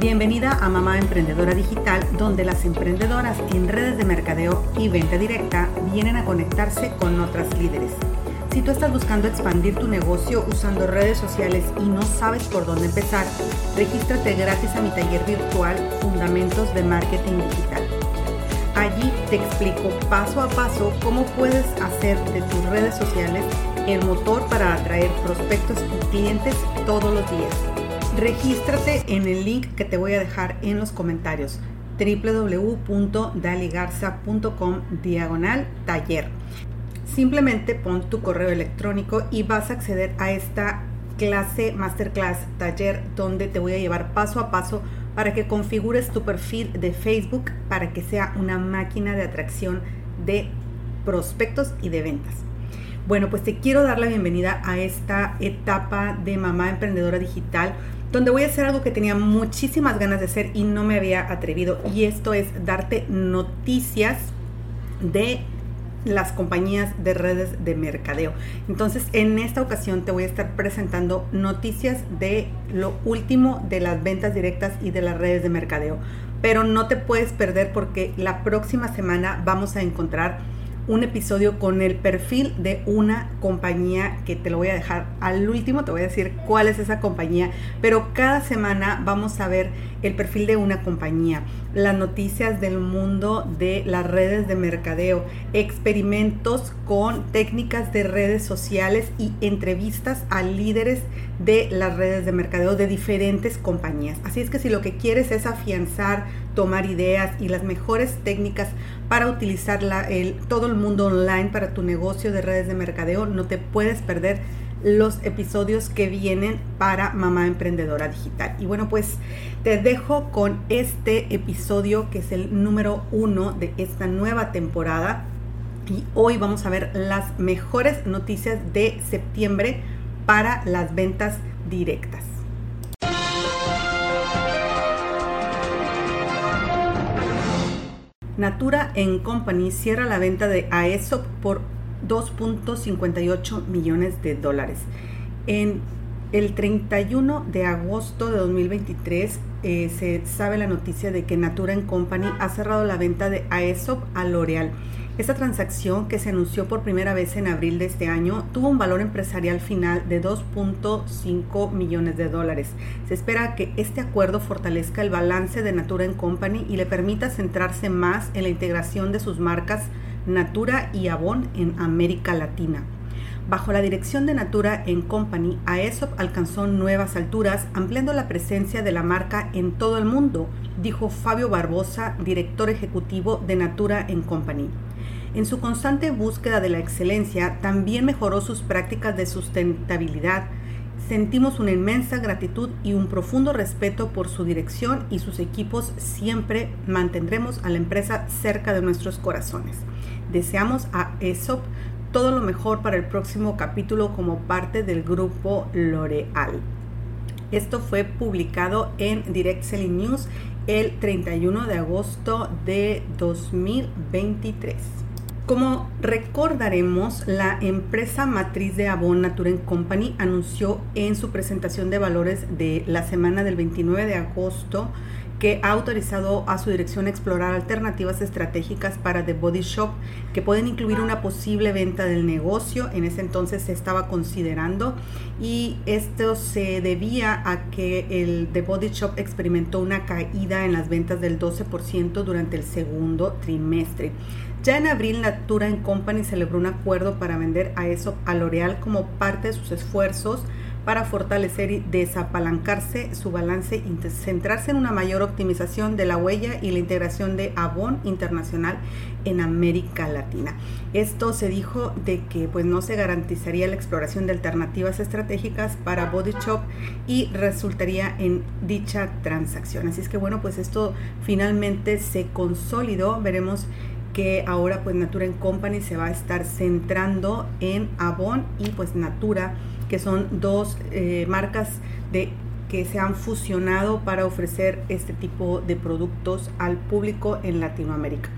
Bienvenida a Mamá Emprendedora Digital, donde las emprendedoras en redes de mercadeo y venta directa vienen a conectarse con otras líderes. Si tú estás buscando expandir tu negocio usando redes sociales y no sabes por dónde empezar, regístrate gratis a mi taller virtual Fundamentos de Marketing Digital. Allí te explico paso a paso cómo puedes hacer de tus redes sociales el motor para atraer prospectos y clientes todos los días. Regístrate en el link que te voy a dejar en los comentarios www.daligarza.com diagonal taller. Simplemente pon tu correo electrónico y vas a acceder a esta clase, masterclass, taller, donde te voy a llevar paso a paso para que configures tu perfil de Facebook para que sea una máquina de atracción de prospectos y de ventas. Bueno, pues te quiero dar la bienvenida a esta etapa de mamá emprendedora digital, donde voy a hacer algo que tenía muchísimas ganas de hacer y no me había atrevido, y esto es darte noticias de las compañías de redes de mercadeo. Entonces, en esta ocasión te voy a estar presentando noticias de lo último de las ventas directas y de las redes de mercadeo. Pero no te puedes perder porque la próxima semana vamos a encontrar un episodio con el perfil de una compañía que te lo voy a dejar al último, te voy a decir cuál es esa compañía, pero cada semana vamos a ver el perfil de una compañía, las noticias del mundo de las redes de mercadeo, experimentos con técnicas de redes sociales y entrevistas a líderes de las redes de mercadeo de diferentes compañías. Así es que si lo que quieres es afianzar, tomar ideas y las mejores técnicas para utilizar el, todo el mundo online para tu negocio de redes de mercadeo, no te puedes perder los episodios que vienen para Mamá Emprendedora Digital. Y bueno, pues te dejo con este episodio que es el número uno de esta nueva temporada. Y hoy vamos a ver las mejores noticias de septiembre para las ventas directas. Natura Company cierra la venta de Aesop por 2.58 millones de dólares. En el 31 de agosto de 2023 eh, se sabe la noticia de que Natura Company ha cerrado la venta de Aesop a L'Oreal. Esta transacción, que se anunció por primera vez en abril de este año, tuvo un valor empresarial final de 2.5 millones de dólares. Se espera que este acuerdo fortalezca el balance de Natura Company y le permita centrarse más en la integración de sus marcas Natura y Avon en América Latina. Bajo la dirección de Natura en Company, AESOP alcanzó nuevas alturas, ampliando la presencia de la marca en todo el mundo, dijo Fabio Barbosa, director ejecutivo de Natura en Company. En su constante búsqueda de la excelencia, también mejoró sus prácticas de sustentabilidad. Sentimos una inmensa gratitud y un profundo respeto por su dirección y sus equipos. Siempre mantendremos a la empresa cerca de nuestros corazones. Deseamos a ESOP todo lo mejor para el próximo capítulo como parte del grupo L'Oreal. Esto fue publicado en Direct Selling News el 31 de agosto de 2023. Como recordaremos, la empresa matriz de Avon Nature Company anunció en su presentación de valores de la semana del 29 de agosto que ha autorizado a su dirección a explorar alternativas estratégicas para The Body Shop que pueden incluir una posible venta del negocio. En ese entonces se estaba considerando y esto se debía a que The Body Shop experimentó una caída en las ventas del 12% durante el segundo trimestre. Ya en abril, Natura Company celebró un acuerdo para vender a eso a L'Oreal como parte de sus esfuerzos para fortalecer y desapalancarse su balance y centrarse en una mayor optimización de la huella y la integración de Avon Internacional en América Latina. Esto se dijo de que pues no se garantizaría la exploración de alternativas estratégicas para Body Shop y resultaría en dicha transacción. Así es que bueno, pues esto finalmente se consolidó. Veremos ahora pues Natura Company se va a estar centrando en Avon y pues Natura que son dos eh, marcas de que se han fusionado para ofrecer este tipo de productos al público en Latinoamérica.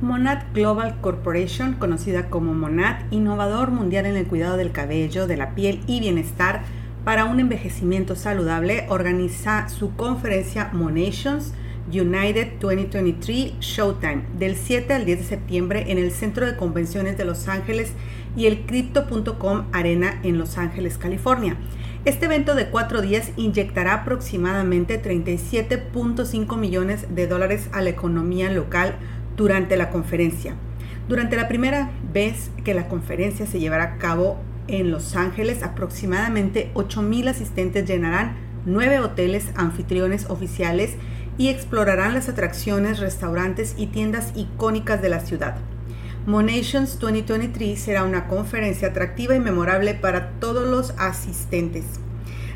Monad Global Corporation, conocida como Monad, innovador mundial en el cuidado del cabello, de la piel y bienestar para un envejecimiento saludable, organiza su conferencia Monations United 2023 Showtime del 7 al 10 de septiembre en el Centro de Convenciones de Los Ángeles y el Crypto.com Arena en Los Ángeles, California. Este evento de cuatro días inyectará aproximadamente 37.5 millones de dólares a la economía local durante la conferencia. Durante la primera vez que la conferencia se llevará a cabo en Los Ángeles, aproximadamente 8.000 asistentes llenarán nueve hoteles anfitriones oficiales y explorarán las atracciones, restaurantes y tiendas icónicas de la ciudad. Monations 2023 será una conferencia atractiva y memorable para todos los asistentes.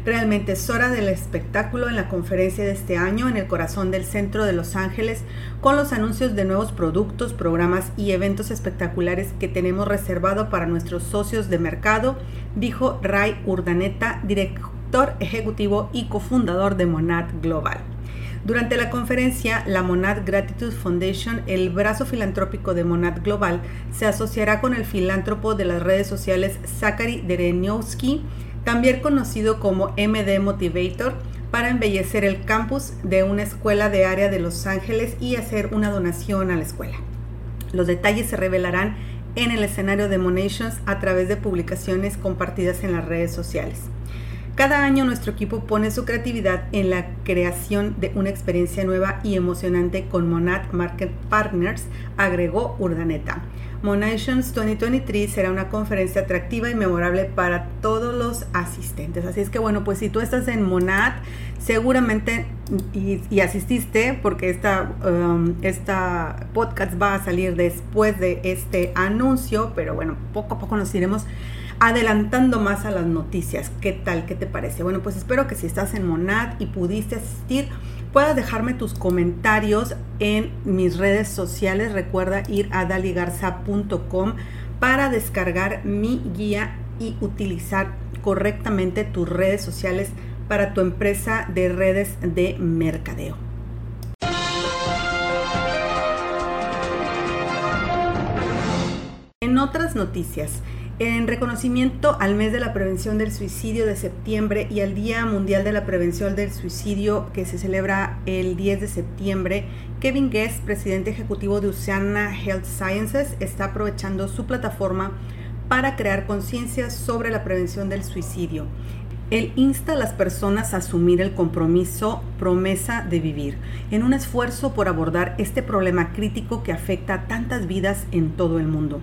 Realmente es hora del espectáculo en la conferencia de este año en el corazón del centro de Los Ángeles con los anuncios de nuevos productos, programas y eventos espectaculares que tenemos reservado para nuestros socios de mercado, dijo Ray Urdaneta, director ejecutivo y cofundador de Monad Global. Durante la conferencia, la Monad Gratitude Foundation, el brazo filantrópico de Monad Global, se asociará con el filántropo de las redes sociales Zachary Dereniowski, también conocido como MD Motivator, para embellecer el campus de una escuela de área de Los Ángeles y hacer una donación a la escuela. Los detalles se revelarán en el escenario de Monations a través de publicaciones compartidas en las redes sociales. Cada año nuestro equipo pone su creatividad en la creación de una experiencia nueva y emocionante con Monad Market Partners, agregó Urdaneta. Monations 2023 será una conferencia atractiva y memorable para todos los asistentes. Así es que bueno, pues si tú estás en Monad, seguramente y, asististe, porque esta, um, esta podcast va a salir después de este anuncio, pero bueno, poco a poco nos iremos adelantando más a las noticias. ¿Qué tal? ¿Qué te parece? Bueno, pues espero que si estás en Monad y pudiste asistir, puedas dejarme tus comentarios en mis redes sociales. Recuerda ir a daligarza.com para descargar mi guía y utilizar correctamente tus redes sociales para tu empresa de redes de mercadeo. En otras noticias, en reconocimiento al mes de la prevención del suicidio de septiembre y al Día Mundial de la Prevención del Suicidio que se celebra el 10 de septiembre, Kevin Guest, presidente ejecutivo de Oceana Health Sciences, está aprovechando su plataforma para crear conciencia sobre la prevención del suicidio. Él insta a las personas a asumir el compromiso promesa de vivir en un esfuerzo por abordar este problema crítico que afecta a tantas vidas en todo el mundo.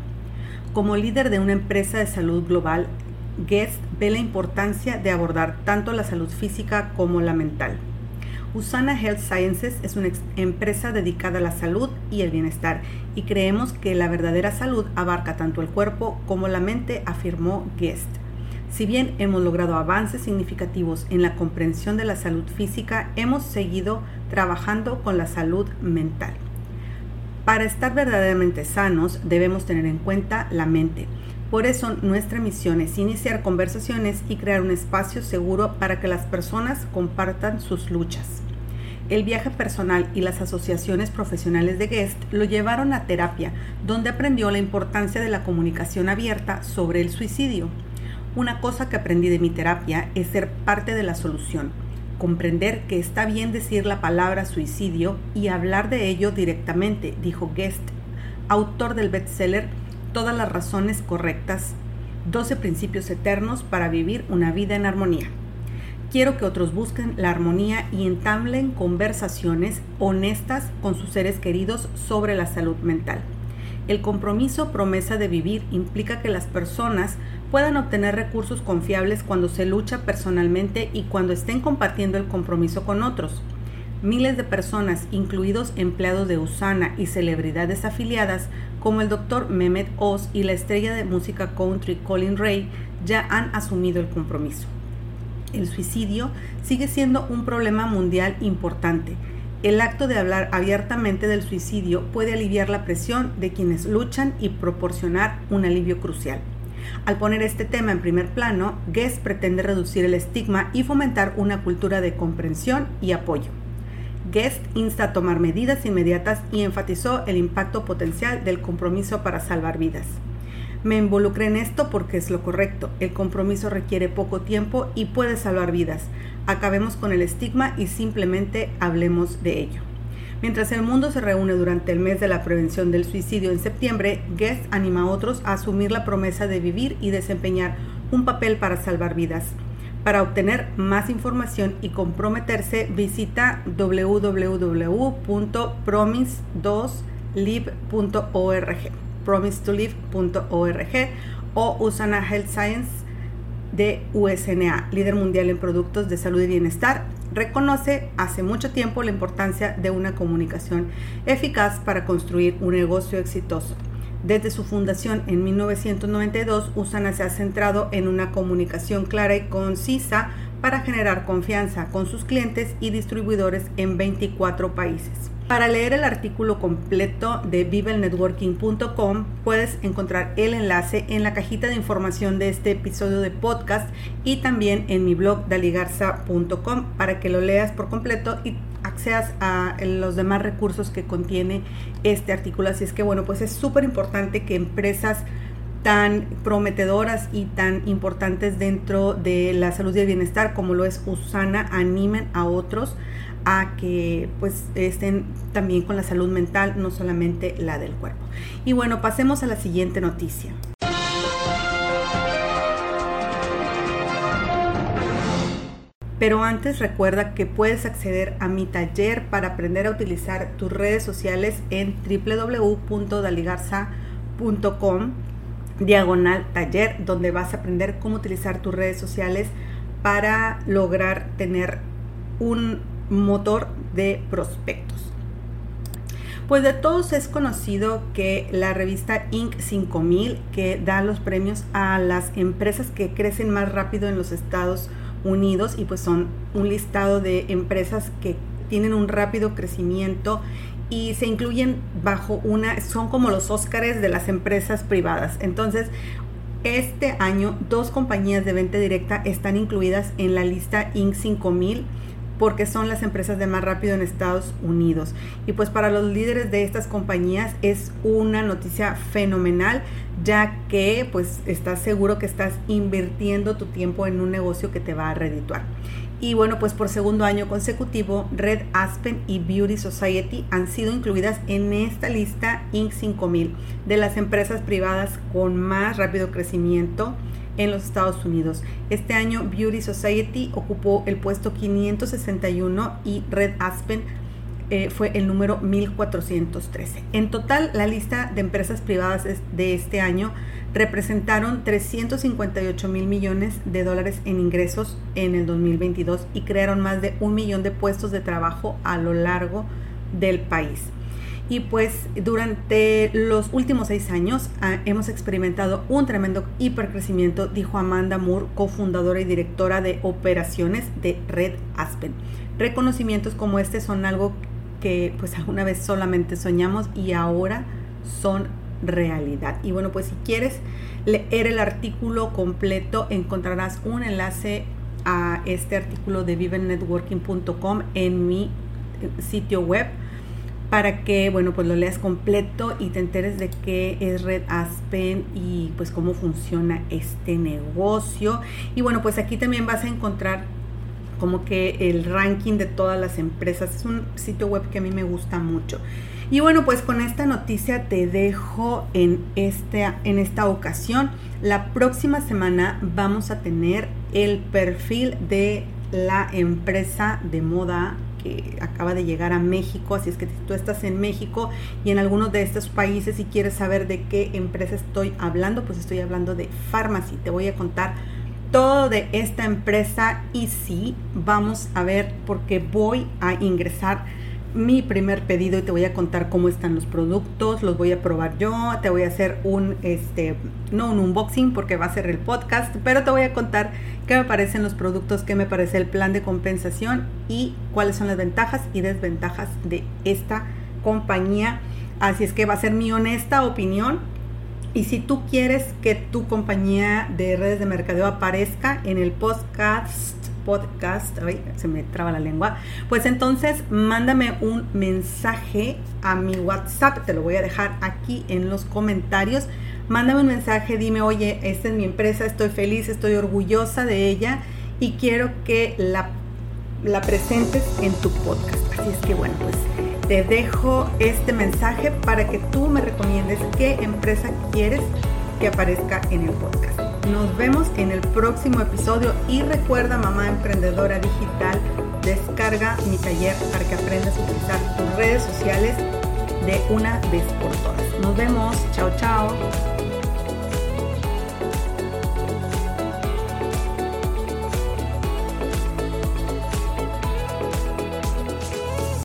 Como líder de una empresa de salud global, Guest ve la importancia de abordar tanto la salud física como la mental. Usana Health Sciences es una empresa dedicada a la salud y el bienestar y creemos que la verdadera salud abarca tanto el cuerpo como la mente, afirmó Guest. Si bien hemos logrado avances significativos en la comprensión de la salud física, hemos seguido trabajando con la salud mental. Para estar verdaderamente sanos debemos tener en cuenta la mente. Por eso nuestra misión es iniciar conversaciones y crear un espacio seguro para que las personas compartan sus luchas. El viaje personal y las asociaciones profesionales de Guest lo llevaron a terapia, donde aprendió la importancia de la comunicación abierta sobre el suicidio. Una cosa que aprendí de mi terapia es ser parte de la solución comprender que está bien decir la palabra suicidio y hablar de ello directamente, dijo Guest, autor del bestseller Todas las razones correctas, 12 principios eternos para vivir una vida en armonía. Quiero que otros busquen la armonía y entablen conversaciones honestas con sus seres queridos sobre la salud mental. El compromiso promesa de vivir implica que las personas puedan obtener recursos confiables cuando se lucha personalmente y cuando estén compartiendo el compromiso con otros. Miles de personas, incluidos empleados de Usana y celebridades afiliadas como el Dr. Mehmet Oz y la estrella de música country Colin Ray, ya han asumido el compromiso. El suicidio sigue siendo un problema mundial importante el acto de hablar abiertamente del suicidio puede aliviar la presión de quienes luchan y proporcionar un alivio crucial. Al poner este tema en primer plano, Guest pretende reducir el estigma y fomentar una cultura de comprensión y apoyo. Guest insta a tomar medidas inmediatas y enfatizó el impacto potencial del compromiso para salvar vidas. Me involucré en esto porque es lo correcto. El compromiso requiere poco tiempo y puede salvar vidas. Acabemos con el estigma y simplemente hablemos de ello. Mientras el mundo se reúne durante el mes de la prevención del suicidio en septiembre, Guest anima a otros a asumir la promesa de vivir y desempeñar un papel para salvar vidas. Para obtener más información y comprometerse, visita www.promise2live.org promisetolive.org o Usana Health Science de USNA, líder mundial en productos de salud y bienestar, reconoce hace mucho tiempo la importancia de una comunicación eficaz para construir un negocio exitoso. Desde su fundación en 1992, Usana se ha centrado en una comunicación clara y concisa para generar confianza con sus clientes y distribuidores en 24 países. Para leer el artículo completo de vivelnetworking.com puedes encontrar el enlace en la cajita de información de este episodio de podcast y también en mi blog daligarza.com para que lo leas por completo y accedas a los demás recursos que contiene este artículo. Así es que bueno, pues es súper importante que empresas tan prometedoras y tan importantes dentro de la salud y el bienestar como lo es Usana animen a otros a que pues estén también con la salud mental, no solamente la del cuerpo. Y bueno, pasemos a la siguiente noticia. Pero antes recuerda que puedes acceder a mi taller para aprender a utilizar tus redes sociales en www.daligarza.com diagonal taller donde vas a aprender cómo utilizar tus redes sociales para lograr tener un motor de prospectos. Pues de todos es conocido que la revista Inc. 5000, que da los premios a las empresas que crecen más rápido en los Estados Unidos, y pues son un listado de empresas que tienen un rápido crecimiento y se incluyen bajo una, son como los Óscares de las empresas privadas. Entonces, este año dos compañías de venta directa están incluidas en la lista Inc. 5000 porque son las empresas de más rápido en Estados Unidos. Y pues para los líderes de estas compañías es una noticia fenomenal, ya que pues estás seguro que estás invirtiendo tu tiempo en un negocio que te va a redituar. Y bueno, pues por segundo año consecutivo, Red Aspen y Beauty Society han sido incluidas en esta lista Inc. 5000 de las empresas privadas con más rápido crecimiento en los Estados Unidos. Este año Beauty Society ocupó el puesto 561 y Red Aspen eh, fue el número 1413. En total, la lista de empresas privadas de este año representaron 358 mil millones de dólares en ingresos en el 2022 y crearon más de un millón de puestos de trabajo a lo largo del país. Y pues durante los últimos seis años ah, hemos experimentado un tremendo hipercrecimiento, dijo Amanda Moore, cofundadora y directora de operaciones de Red Aspen. Reconocimientos como este son algo que pues alguna vez solamente soñamos y ahora son realidad. Y bueno, pues si quieres leer el artículo completo, encontrarás un enlace a este artículo de vivennetworking.com en mi sitio web para que, bueno, pues lo leas completo y te enteres de qué es Red Aspen y pues cómo funciona este negocio. Y bueno, pues aquí también vas a encontrar como que el ranking de todas las empresas. Es un sitio web que a mí me gusta mucho. Y bueno, pues con esta noticia te dejo en, este, en esta ocasión. La próxima semana vamos a tener el perfil de la empresa de moda que acaba de llegar a México, así es que si tú estás en México y en algunos de estos países y quieres saber de qué empresa estoy hablando, pues estoy hablando de Pharmacy. Te voy a contar todo de esta empresa y sí, vamos a ver porque voy a ingresar mi primer pedido y te voy a contar cómo están los productos, los voy a probar yo, te voy a hacer un, este, no un unboxing porque va a ser el podcast, pero te voy a contar qué me parecen los productos, qué me parece el plan de compensación y cuáles son las ventajas y desventajas de esta compañía. Así es que va a ser mi honesta opinión. Y si tú quieres que tu compañía de redes de mercadeo aparezca en el podcast podcast, ay, se me traba la lengua, pues entonces mándame un mensaje a mi WhatsApp, te lo voy a dejar aquí en los comentarios. Mándame un mensaje, dime, oye, esta es mi empresa, estoy feliz, estoy orgullosa de ella y quiero que la, la presentes en tu podcast. Así es que bueno, pues te dejo este mensaje para que tú me recomiendes qué empresa quieres que aparezca en el podcast. Nos vemos en el próximo episodio y recuerda, mamá emprendedora digital, descarga mi taller para que aprendas a utilizar tus redes sociales de una vez por todas. Nos vemos. Chao, chao.